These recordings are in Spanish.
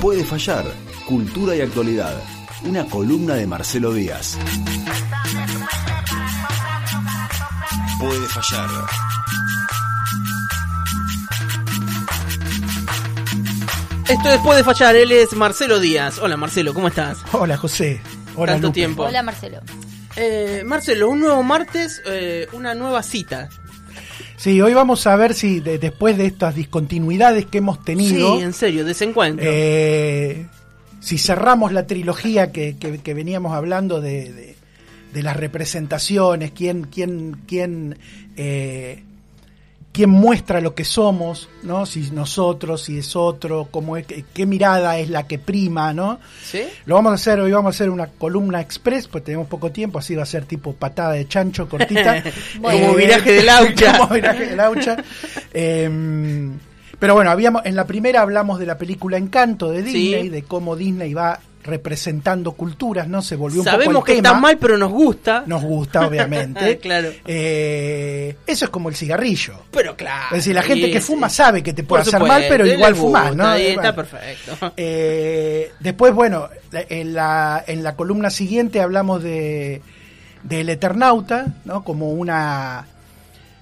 Puede fallar. Cultura y actualidad. Una columna de Marcelo Díaz. Puede fallar. Esto es Puede fallar, él es Marcelo Díaz. Hola Marcelo, ¿cómo estás? Hola José. Hola Tanto Lupe. tiempo. Hola Marcelo. Eh, Marcelo, un nuevo martes, eh, una nueva cita. Sí, hoy vamos a ver si de- después de estas discontinuidades que hemos tenido, Sí, en serio, desencuentro. eh, si cerramos la trilogía que, que- que veníamos hablando de, de- de las representaciones, quién, quién, quién, eh, quién muestra lo que somos, ¿no? Si nosotros, si es otro, cómo es, qué, mirada es la que prima, ¿no? ¿Sí? Lo vamos a hacer, hoy vamos a hacer una columna express, pues tenemos poco tiempo, así va a ser tipo patada de chancho cortita. Como viraje de laucha. como viraje de laucha. Eh, pero bueno, habíamos, en la primera hablamos de la película Encanto de Disney, Sí. de cómo Disney va representando culturas, ¿no? Se volvió un Sabemos poco que el tema. está mal, pero nos gusta. Nos gusta, obviamente. Claro. Eh, eso es como el cigarrillo. Pero claro. Es decir, la gente que fuma sabe que te puede hacer supuesto, mal, pero igual fumás, ¿no? ahí está bueno. perfecto. Eh, después, bueno, en la, en la columna siguiente hablamos de del Eternauta, ¿no? Como una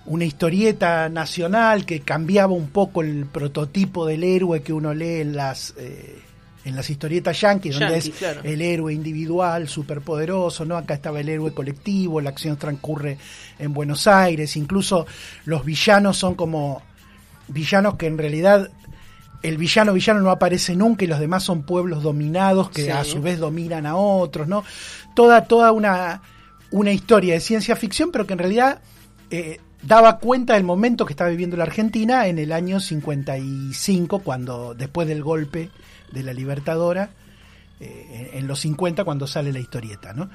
una historieta nacional que cambiaba un poco el prototipo del héroe que uno lee en las eh, en las historietas yankees, donde Yankee, es claro. el héroe individual, superpoderoso, ¿no? Acá estaba el héroe colectivo, la acción transcurre en Buenos Aires, incluso los villanos son como villanos que en realidad el villano villano no aparece nunca y los demás son pueblos dominados que Sí. a su vez dominan a otros, ¿no? Toda, toda una, una historia de ciencia ficción, pero que en realidad eh, daba cuenta del momento que estaba viviendo la Argentina en el año 55, cuando, después del golpe de la Libertadora, eh, en los 50, cuando sale la historieta, ¿no?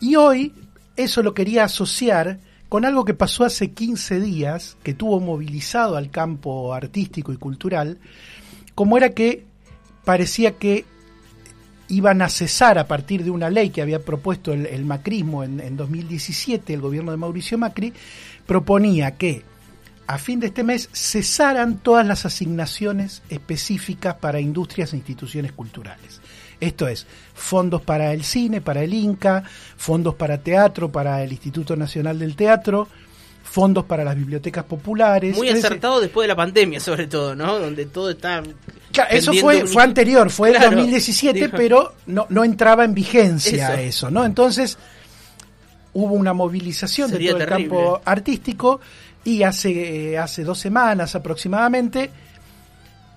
Y hoy eso lo quería asociar con algo que pasó hace 15 días, que tuvo movilizado al campo artístico y cultural, como era que parecía que iban a cesar a partir de una ley que había propuesto el, macrismo en, en 2017, el gobierno de Mauricio Macri, proponía que a fin de este mes cesaran todas las asignaciones específicas para industrias e instituciones culturales. Esto es, fondos para el cine, para el Inca, fondos para teatro, para el Instituto Nacional del Teatro, fondos para las bibliotecas populares. Muy acertado después de la pandemia, sobre todo, ¿no? Donde todo está. Claro, eso fue, fue anterior, fue el Claro, 2017, dijo- pero no, no entraba en vigencia Eso. eso, ¿no? Entonces hubo una movilización de todo terrible. el campo artístico y hace, eh, hace dos semanas aproximadamente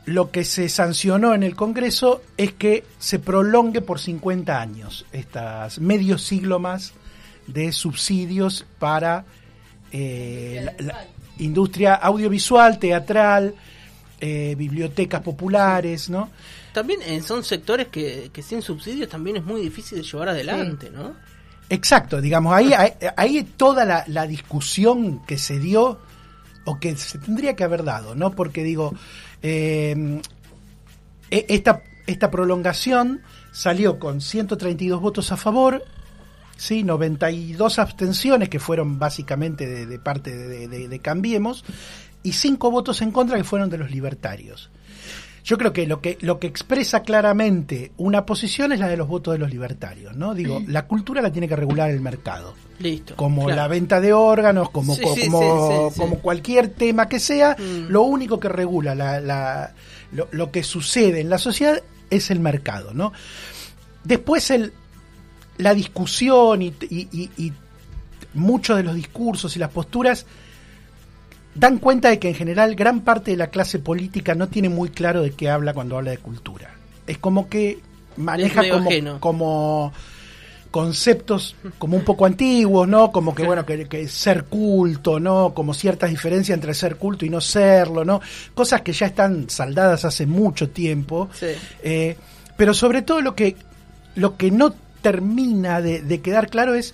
lo que se sancionó en el Congreso es que se prolongue por 50 años, estas medio siglo más de subsidios para eh, la, la industria audiovisual, teatral, eh, bibliotecas populares, ¿no? También eh, son sectores que, que sin subsidios también es muy difícil de llevar adelante, ¿no? Exacto, digamos, ahí, ahí, toda la, la discusión que se dio o que se tendría que haber dado, ¿no? Porque digo, eh, esta, esta prolongación salió con 132 votos a favor, sí, 92 abstenciones que fueron básicamente de, de parte de, de- de Cambiemos y 5 votos en contra que fueron de los libertarios. Yo creo que lo que lo que expresa claramente una posición es la de los votos de los libertarios, ¿no? Digo, la cultura la tiene que regular el mercado, Listo. como claro. la venta de órganos, como Sí, co- sí, como, cualquier tema que sea, Mm. lo único que regula la, la- lo, lo que sucede en la sociedad es el mercado, ¿no? Después el la discusión y, y- y- y muchos de los discursos y las posturas dan cuenta de que en general gran parte de la clase política no tiene muy claro de qué habla cuando habla de cultura. Es como que maneja como, ajeno. como conceptos como un poco antiguos, ¿no? Como que bueno, que, que ser culto, ¿no? Como ciertas diferencias entre ser culto y no serlo, ¿no? Cosas que ya están saldadas hace mucho tiempo. Sí. Eh, pero sobre todo lo que, lo que no termina de, de quedar claro es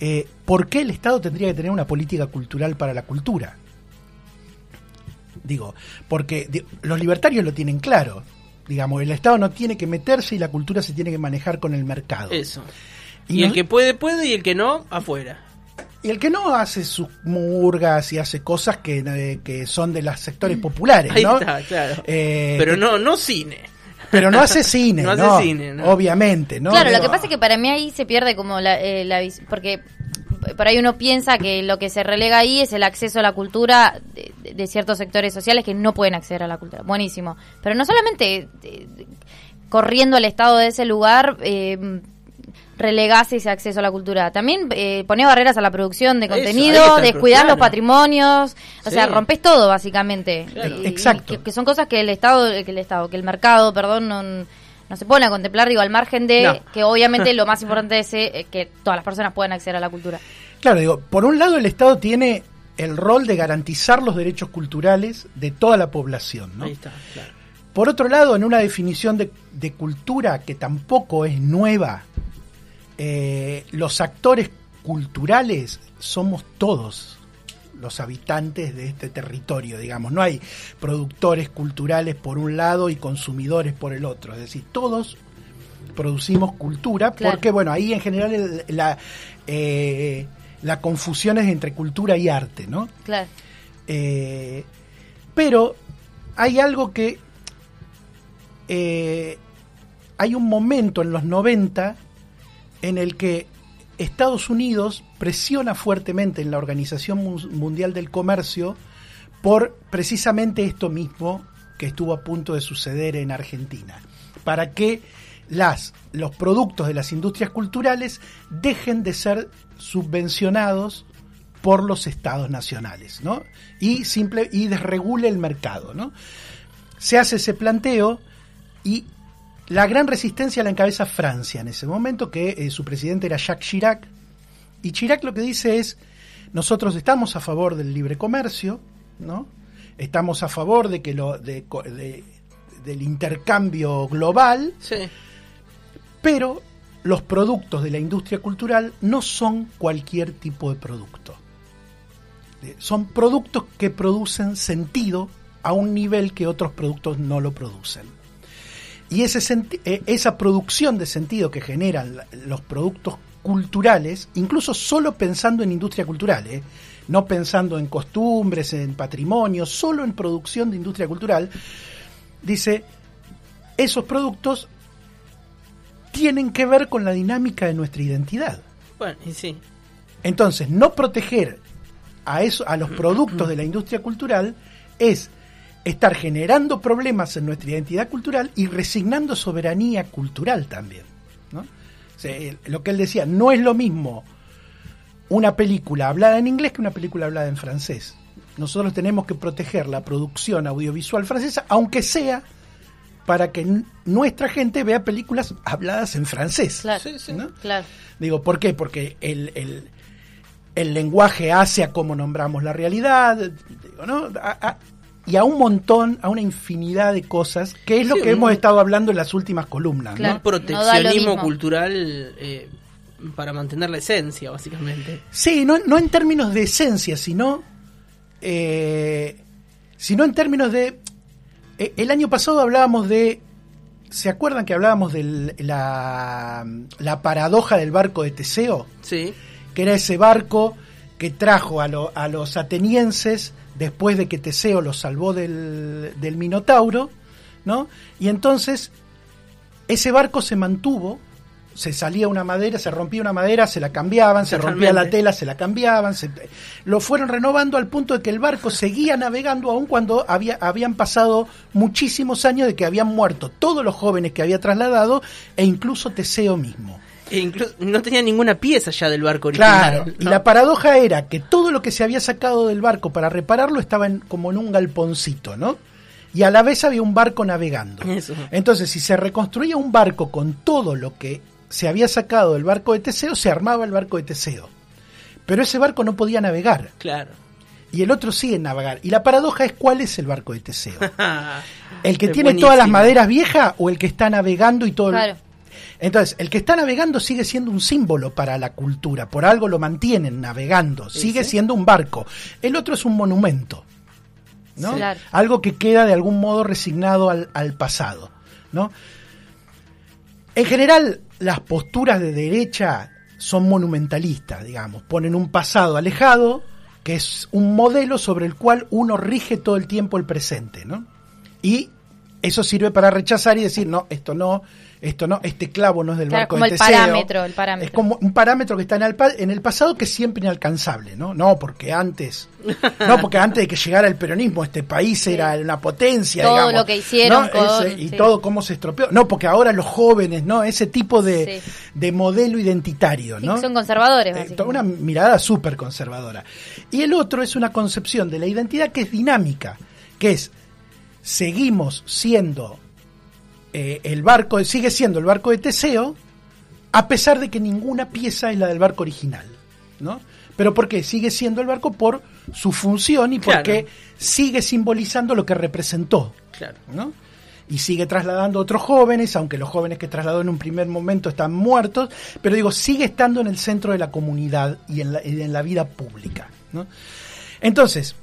eh, por qué el Estado tendría que tener una política cultural para la cultura. Digo, porque los libertarios lo tienen claro. Digamos, el Estado no tiene que meterse y la cultura se tiene que manejar con el mercado. Eso. Y Y, el no- que puede, puede, y el que no, afuera. Y el que no hace sus murgas y hace cosas que, eh, que son de los sectores populares, Ahí ¿no? está, claro. Eh, Pero que- no, no cine. pero no hace cine, No ¿no? hace cine, ¿no? Obviamente, ¿no? claro, lo que pasa es que para mí ahí se pierde como la, eh, la porque por ahí uno piensa que lo que se relega ahí es el acceso a la cultura de, ciertos sectores sociales que no pueden acceder a la cultura. Buenísimo. Pero no solamente eh, corriendo al Estado de ese lugar eh, relegase ese acceso a la cultura. También eh, ponés barreras a la producción de contenido, descuidar los patrimonios, o sea, rompes todo básicamente. Claro. Y- y Exacto. Que, que son cosas que el Estado, que el Estado, que el mercado, perdón, no, no se pone a contemplar, digo, al margen de No. que obviamente lo más importante es eh, que todas las personas puedan acceder a la cultura. Claro, digo, por un lado el Estado tiene el rol de garantizar los derechos culturales de toda la población, ¿no? Ahí está, claro. Por otro lado, en una definición de, de cultura que tampoco es nueva, eh, los actores culturales somos todos los habitantes de este territorio, digamos. No hay productores culturales por un lado y consumidores por el otro. Es decir, todos producimos cultura Claro. porque, bueno, ahí en general el- la, eh, la confusión es entre cultura y arte, ¿no? Claro. Eh, pero hay algo que eh, hay un momento en los 90 en el que Estados Unidos presiona fuertemente en la Organización Mu- Mundial del Comercio por precisamente esto mismo que estuvo a punto de suceder en Argentina, para que las, los productos de las industrias culturales dejen de ser subvencionados por los estados nacionales, ¿no? Y simple y desregule el mercado, ¿no? Se hace ese planteo y la gran resistencia la encabeza Francia en ese momento, que eh, su presidente era Jacques Chirac, y Chirac lo que dice es, nosotros estamos a favor del libre comercio, ¿no? Estamos a favor de que lo de de- del intercambio global, Sí. pero los productos de la industria cultural no son cualquier tipo de producto. Son productos que producen sentido a un nivel que otros productos no lo producen. Y ese senti- eh, esa producción de sentido que generan los productos culturales, incluso solo pensando en industria cultural, ¿eh? no pensando en costumbres, en patrimonio, solo en producción de industria cultural, dice, esos productos tienen que ver con la dinámica de nuestra identidad. Bueno, y sí. Entonces, no proteger a, eso, a los productos de la industria cultural es estar generando problemas en nuestra identidad cultural y resignando soberanía cultural también. ¿no? Sea, lo que él decía, no es lo mismo una película hablada en inglés que una película hablada en francés. Nosotros tenemos que proteger la producción audiovisual francesa, aunque sea para que nuestra gente vea películas habladas en francés. Claro. Sí, sí. ¿no? Claro. Digo, ¿por qué? Porque el, el, el lenguaje hace a cómo nombramos la realidad, digo, ¿no? A- a- y a un montón, a una infinidad de cosas, que es lo Sí, que un- hemos estado hablando en las últimas columnas. Claro. ¿no? Proteccionismo cultural eh, para mantener la esencia, básicamente. Sí, no, no en términos de esencia, sino, eh, sino en términos de... eh, el año pasado hablábamos de... ¿Se acuerdan que hablábamos de la, la paradoja del barco de Teseo? Sí. que era ese barco que trajo a, lo- a los atenienses después de que Teseo los salvó del, del Minotauro, ¿no? Y entonces ese barco se mantuvo, se salía una madera, se rompía una madera, se la cambiaban, se rompía la tela, se la cambiaban, se- lo fueron renovando al punto de que el barco seguía navegando aun cuando había, habían pasado muchísimos años de que habían muerto todos los jóvenes que había trasladado e incluso Teseo mismo. E incluso no tenía ninguna pieza ya del barco original. Claro, y la paradoja era que todo lo que se había sacado del barco para repararlo estaba en- como en un galponcito, ¿no? Y a la vez había un barco navegando. Eso. Entonces, si se reconstruía un barco con todo lo que se había sacado del barco de Teseo, se armaba el barco de Teseo. Pero ese barco no podía navegar. Claro. Y el otro sigue en navegar. Y la paradoja es cuál es el barco de Teseo. ¿El que Es tiene todas las maderas viejas o el que está navegando y todo el- Claro. Entonces, el que está navegando sigue siendo un símbolo para la cultura, por algo lo mantienen navegando, sigue sí. siendo un barco. El otro es un monumento, ¿no? Claro. Algo que queda de algún modo resignado al, al pasado, ¿no? En general, las posturas de derecha son monumentalistas, digamos, ponen un pasado alejado, que es un modelo sobre el cual uno rige todo el tiempo el presente, ¿no? Y eso sirve para rechazar y decir, no, esto no, esto no, este clavo no es del Claro, barco como de el Teseo. parámetro, el parámetro. Es como un parámetro que está en el, pa- en el pasado que es siempre inalcanzable, ¿no? No, porque antes, no, porque antes de que llegara el peronismo este país era una potencia, Todo digamos, lo que hicieron ¿no? con- Ese- y sí. todo cómo se estropeó. No, porque ahora los jóvenes, ¿no? Ese tipo de, Sí. de modelo identitario, ¿no? Son conservadores, Eh, una mirada súper conservadora. Y el otro es una concepción de la identidad que es dinámica, que es, seguimos siendo eh, el barco, sigue siendo el barco de Teseo, a pesar de que ninguna pieza es la del barco original, ¿no? Pero ¿por qué? Sigue siendo el barco por su función y Claro. porque sigue simbolizando lo que representó, Claro. ¿no? Y sigue trasladando a otros jóvenes, aunque los jóvenes que trasladó en un primer momento están muertos, pero digo, sigue estando en el centro de la comunidad y en la, y en la vida pública. ¿no? Entonces,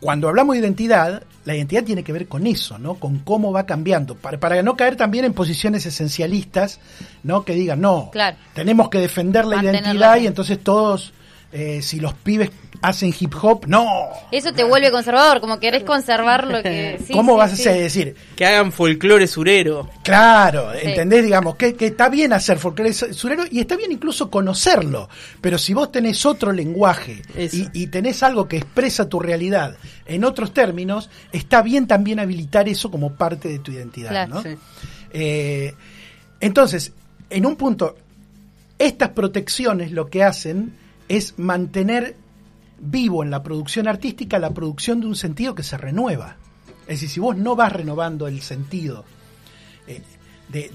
cuando hablamos de identidad, la identidad tiene que ver con eso, ¿no? Con cómo va cambiando, para, para no caer también en posiciones esencialistas, ¿no? Que digan, no, Claro. tenemos que defender la identidad y entonces todos, eh, si los pibes hacen hip hop, no. Eso te vuelve conservador, como querés conservar lo que... sí, ¿Cómo sí, vas sí. a decir? Que hagan folclore surero. Claro, Sí. ¿entendés? Digamos, que, que está bien hacer folclore surero y está bien incluso conocerlo, pero si vos tenés otro lenguaje y, y tenés algo que expresa tu realidad en otros términos, está bien también habilitar eso como parte de tu identidad, Claro. ¿no? Sí. Eh, entonces, en un punto, estas protecciones lo que hacen es mantener vivo en la producción artística la producción de un sentido que se renueva. Es decir, si vos no vas renovando el sentido eh, de,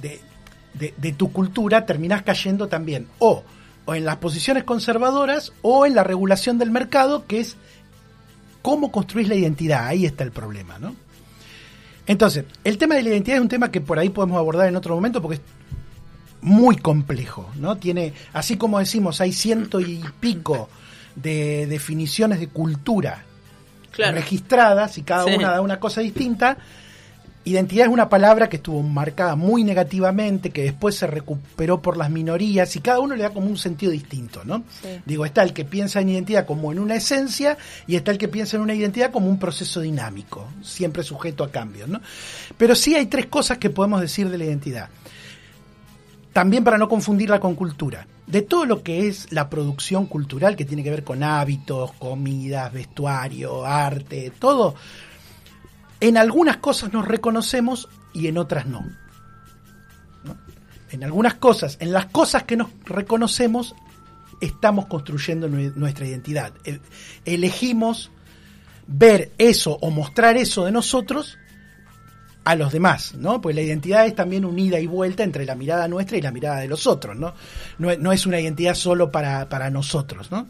de- de- tu cultura, terminás cayendo también o, o en las posiciones conservadoras o en la regulación del mercado, que es cómo construís la identidad. Ahí está el problema, ¿no? Entonces, el tema de la identidad es un tema que por ahí podemos abordar en otro momento porque es muy complejo, ¿no? Tiene, así como decimos, hay ciento y pico de definiciones de cultura Claro. registradas y cada Sí. una da una cosa distinta. Identidad es una palabra que estuvo marcada muy negativamente, que después se recuperó por las minorías y cada uno le da como un sentido distinto, ¿no? Sí. Digo, está el que piensa en identidad como en una esencia y está el que piensa en una identidad como un proceso dinámico, siempre sujeto a cambios, ¿no? Pero sí hay tres cosas que podemos decir de la identidad. También para no confundirla con cultura. De todo lo que es la producción cultural que tiene que ver con hábitos, comidas, vestuario, arte, todo, en algunas cosas nos reconocemos y en otras no. ¿No? En algunas cosas, en las cosas que nos reconocemos, estamos construyendo nue- nuestra identidad. E- Elegimos ver eso o mostrar eso de nosotros a los demás, ¿no? Pues la identidad es también un ida y vuelta entre la mirada nuestra y la mirada de los otros, ¿no? No, es- no es una identidad solo para, para nosotros, ¿no?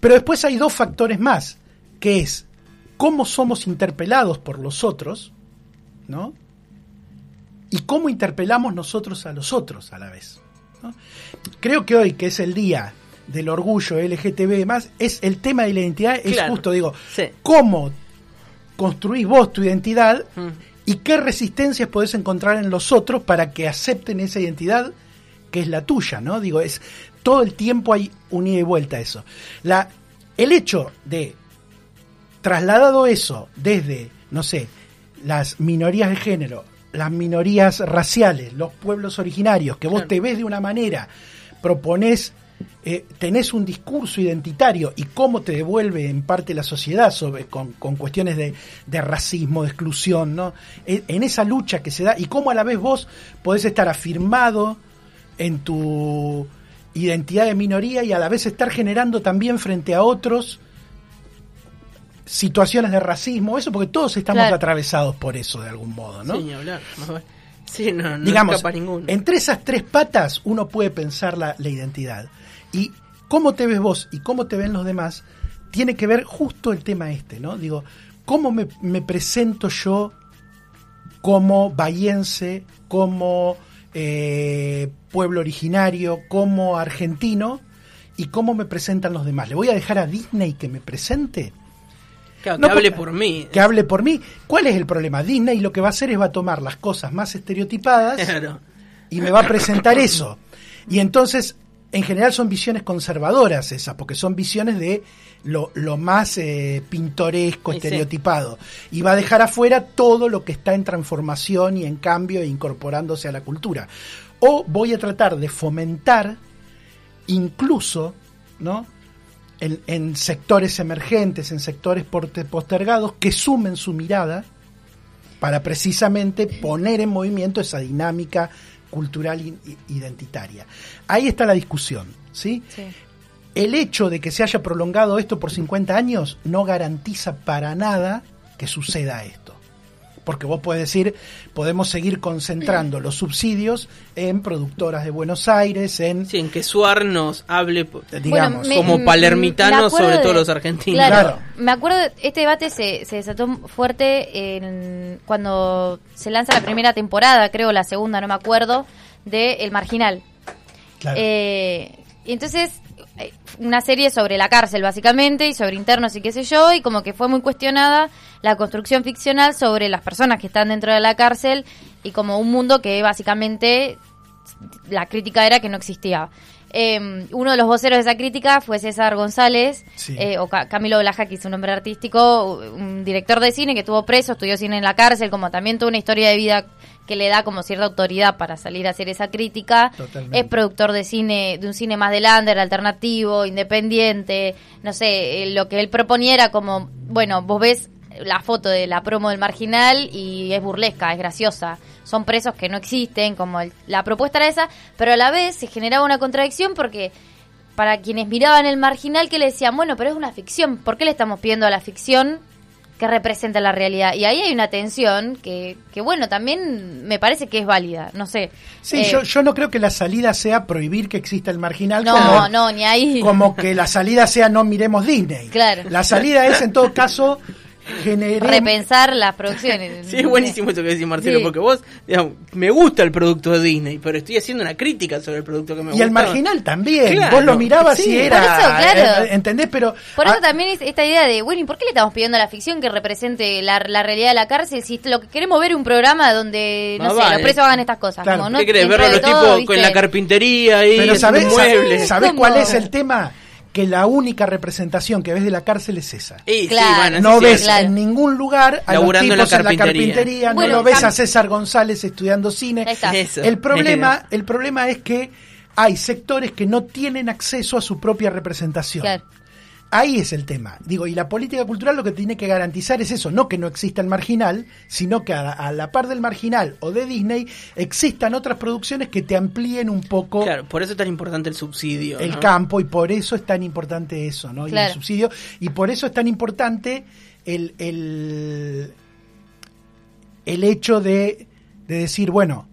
Pero después hay dos factores más, que es cómo somos interpelados por los otros, ¿no? Y cómo interpelamos nosotros a los otros a la vez. ¿no? Creo que hoy, que es el día del orgullo LGTB más, es el tema de la identidad, es justo, digo, Sí. cómo construís vos tu identidad Mm. Y qué resistencias podés encontrar en los otros para que acepten esa identidad que es la tuya, ¿no? Digo, es todo el tiempo hay un ida y vuelta a eso. La, el hecho de trasladado eso desde, no sé, las minorías de género, las minorías raciales, los pueblos originarios, que vos Claro. te ves de una manera, proponés, eh, tenés un discurso identitario y cómo te devuelve en parte la sociedad sobre, con, con cuestiones de, de racismo, de exclusión, ¿no? En, en esa lucha que se da y cómo a la vez vos podés estar afirmado en tu identidad de minoría y a la vez estar generando también frente a otros situaciones de racismo, eso porque todos estamos Claro. atravesados por eso de algún modo, ¿no? Sí, hablar. Sí, no, no Digamos, ninguno. entre esas tres patas uno puede pensar la, la identidad. Y cómo te ves vos y cómo te ven los demás tiene que ver justo el tema este, ¿no? Digo, ¿cómo me, me presento yo como bahiense, como eh, pueblo originario, como argentino y cómo me presentan los demás? ¿Le voy a dejar a Disney que me presente? Claro, No, que hable por mí. Que hable por mí. ¿Cuál es el problema? Disney lo que va a hacer es va a tomar las cosas más estereotipadas Claro. y me va a presentar eso. Y entonces en general son visiones conservadoras esas, porque son visiones de lo, lo más eh, pintoresco, Sí, sí. estereotipado. Y va a dejar afuera todo lo que está en transformación y en cambio e incorporándose a la cultura. O voy a tratar de fomentar incluso, ¿no? En, en sectores emergentes, en sectores postergados, que sumen su mirada para precisamente poner en movimiento esa dinámica cultural identitaria. Ahí está la discusión, ¿sí? Sí. El hecho de que se haya prolongado esto por 50 años no garantiza para nada que suceda esto. Porque vos podés decir, podemos seguir concentrando los subsidios en productoras de Buenos Aires, en, Sí, en que Suar nos hable po- digamos, me- como me- palermitano me acuerdo sobre de- todos los argentinos. Claro, Claro. me acuerdo, este debate se, se desató fuerte en, cuando se lanza la primera temporada, creo la segunda, no me acuerdo, de El Marginal. claro, Eh, y entonces, eh, una serie sobre la cárcel, básicamente, y sobre internos y qué sé yo, y como que fue muy cuestionada la construcción ficcional sobre las personas que están dentro de la cárcel y como un mundo que básicamente la crítica era que no existía. Eh, uno de los voceros de esa crítica fue César González, Sí. eh, o Ca- Camilo Blaja, que es un nombre artístico, un director de cine que estuvo preso, estudió cine en la cárcel, como también tuvo una historia de vida que le da como cierta autoridad para salir a hacer esa crítica. Totalmente. Es productor de cine, de un cine más de lander, alternativo, independiente, no sé, eh, lo que él proponía era como, bueno, vos ves la foto de la promo del marginal y es burlesca, es graciosa. Son presos que no existen, como el- la propuesta era esa, pero a la vez se generaba una contradicción porque para quienes miraban el marginal que le decían, bueno, pero es una ficción, ¿por qué le estamos pidiendo a la ficción que representa la realidad? Y ahí hay una tensión que, que bueno, también me parece que es válida, no sé. Sí, Eh, yo, yo no creo que la salida sea prohibir que exista el marginal No, como, no, ni ahí. como que la salida sea no miremos Disney. Claro. La salida es en todo caso repensar las producciones. Sí, es buenísimo esto que decís, Marcelo, Sí. porque vos, digamos, me gusta el producto de Disney, pero estoy haciendo una crítica sobre el producto que me y gusta. el marginal también. Claro, Vos lo mirabas sí. y era. Por eso, claro. eh, ¿Entendés? Pero. Por eso ah, también es esta idea de, bueno, ¿y por qué le estamos pidiendo a la ficción que represente la, la realidad de la cárcel si lo que queremos ver es un programa donde, no Más sé, vale. los presos hagan estas cosas? Claro. como, no, ¿Qué querés? dentro Ver a de los tipos con la carpintería ahí, Pero ¿sabés, muebles. ¿sabés cuál es el tema? Que la única representación que ves de la cárcel es esa. Y sí, Claro. bueno, No sí, ves claro. en ningún lugar a Laburando los la tipos en la carpintería. carpintería, Bueno, no lo ves a César González estudiando cine. Eso. El problema, el problema es que hay sectores que no tienen acceso a su propia representación. Claro. Ahí es el tema. Digo, y la política cultural lo que tiene que garantizar es eso, no que no exista el marginal, sino que a, a la par del marginal o de Disney existan otras producciones que te amplíen un poco Claro, por eso es tan importante el subsidio. el ¿no? campo y por eso es tan importante eso, ¿no? Y el subsidio y por eso es tan importante el el, el hecho de, de decir, bueno,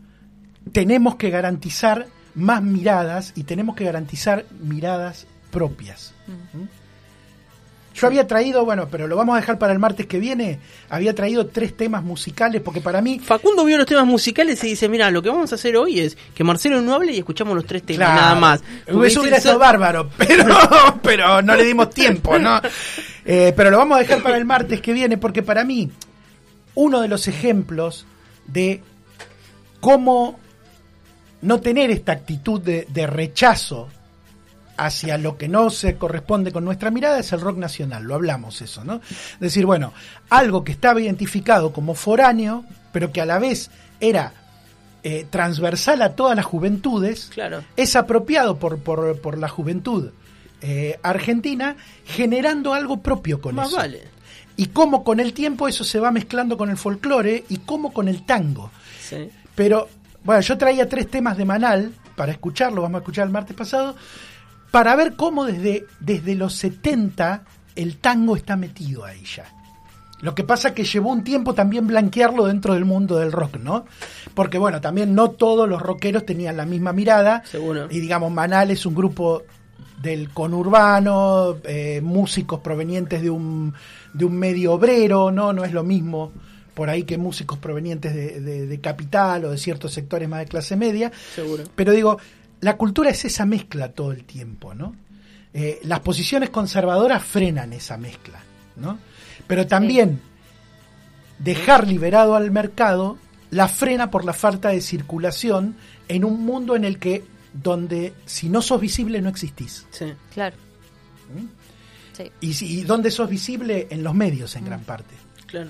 tenemos que garantizar más miradas y tenemos que garantizar miradas propias. ¿Mm? Yo había traído, bueno, pero lo vamos a dejar para el martes que viene, había traído tres temas musicales porque para mí Facundo vio los temas musicales y dice, mira, lo que vamos a hacer hoy es que Marcelo no hable y escuchamos los tres temas, Claro. nada más. Eso hubiera sido "So- bárbaro, pero, pero no le dimos tiempo, ¿no? Eh, pero lo vamos a dejar para el martes que viene, porque para mí, uno de los ejemplos de cómo no tener esta actitud de, de rechazo hacia lo que no se corresponde con nuestra mirada es el rock nacional, lo hablamos eso, ¿no? Es decir, bueno, algo que estaba identificado como foráneo, pero que a la vez era eh, transversal a todas las juventudes, Claro. es apropiado por, por, por la juventud eh, argentina, generando algo propio con Más eso. vale. Y cómo con el tiempo eso se va mezclando con el folclore y cómo con el tango. Sí. Pero, bueno, yo traía tres temas de Manal para escucharlo, vamos a escuchar el martes pasado, para ver cómo desde, desde los 70 el tango está metido ahí ya. Lo que pasa que llevó un tiempo también blanquearlo dentro del mundo del rock, ¿no? Porque bueno, también no todos los rockeros tenían la misma mirada. Seguro. Y digamos, Manal es un grupo del conurbano, eh, músicos provenientes de un, de un medio obrero, ¿no? No es lo mismo por ahí que músicos provenientes de, de- de capital o de ciertos sectores más de clase media. Seguro. Pero digo, la cultura es esa mezcla todo el tiempo, ¿no? Eh, las posiciones conservadoras frenan esa mezcla, ¿no? Pero también dejar liberado al mercado la frena por la falta de circulación en un mundo en el que donde si no sos visible no existís. Sí. Claro. Sí. Y, si, y donde sos visible en los medios en gran parte. Claro.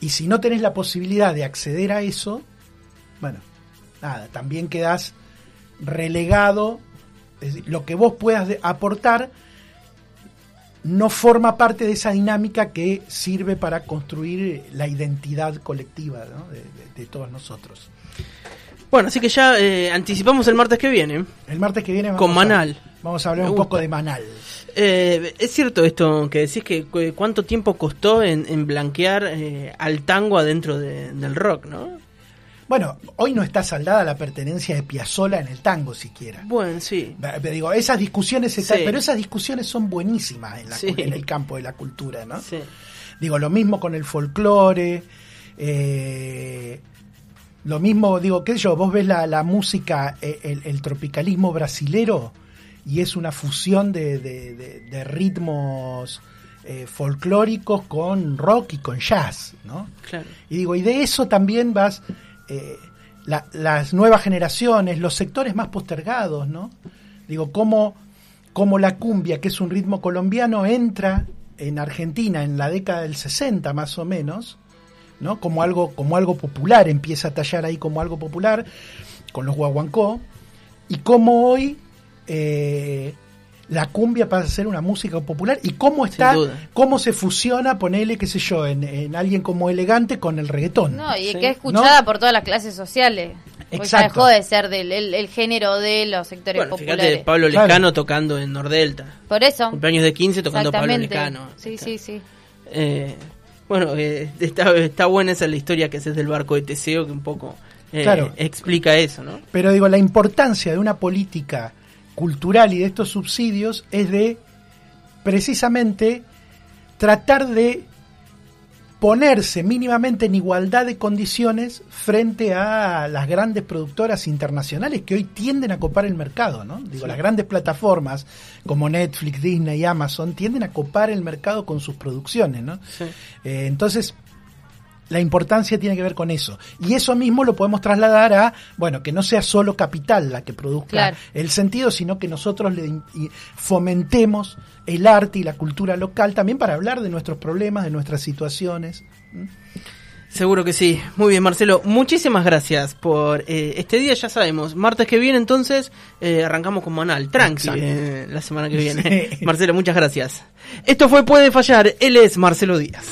Y si no tenés la posibilidad de acceder a eso, bueno, nada, también quedás relegado. Es decir, lo que vos puedas aportar no forma parte de esa dinámica que sirve para construir la identidad colectiva ¿no? de, de- de todos nosotros. Bueno, así que ya eh, anticipamos el martes que viene. El martes que viene vamos Con a- Manal. vamos a hablar Me un poco de Manal. Eh, es cierto esto que decís que cu- cuánto tiempo costó en, en blanquear eh, al tango adentro de- del rock, ¿no? Bueno, hoy no está saldada la pertenencia de Piazzolla en el tango siquiera. Bueno, sí. Digo, esas discusiones están, Sí. pero esas discusiones son buenísimas en, la Sí. cu- en el campo de la cultura, ¿no? sí. Digo, lo mismo con el folclore, eh, lo mismo, digo, qué sé yo, vos ves la, la música, eh, el, el tropicalismo brasilero, y es una fusión de, de- de- de ritmos eh, folclóricos con rock y con jazz, ¿no? Claro. Y digo, y de eso también vas, eh, la- las nuevas generaciones, los sectores más postergados, ¿no? Digo, cómo, cómo la cumbia, que es un ritmo colombiano, entra en Argentina en la década del 60 más o menos, ¿no? Como algo, como algo popular, empieza a tallar ahí como algo popular, con los guaguancó, y cómo hoy eh, la cumbia pasa a ser una música popular, y cómo está, cómo se fusiona, ponele, qué sé yo, en, en alguien como elegante con el reggaetón. No, y Sí. que es escuchada por todas las clases sociales. Porque ya Exacto. dejó de ser del el, el género de los sectores Bueno, populares. fíjate, Pablo Claro. Lecano tocando en Nordelta. Por eso. Cumpleaños de 15 tocando Pablo. Lecano. Sí, sí, sí. Eh, bueno, eh, está, está buena esa la historia que haces del barco de Teseo, que un poco eh, Claro. explica eso, ¿no? Pero digo, la importancia de una política cultural y de estos subsidios es de precisamente tratar de ponerse mínimamente en igualdad de condiciones frente a las grandes productoras internacionales que hoy tienden a copar el mercado, ¿no? Digo, las grandes plataformas como Netflix, Disney y Amazon tienden a copar el mercado con sus producciones, ¿no? Sí. Eh, entonces, la importancia tiene que ver con eso. Y eso mismo lo podemos trasladar a, bueno, que no sea solo capital la que produzca Claro. el sentido, sino que nosotros le fomentemos el arte y la cultura local también para hablar de nuestros problemas, de nuestras situaciones. Seguro que sí. Muy bien, Marcelo. Muchísimas gracias por eh, este día. Ya sabemos, martes que viene entonces eh, arrancamos con Manal. Tranqui eh, la semana que viene. Sí. Marcelo, muchas gracias. Esto fue Puede Fallar. Él es Marcelo Díaz.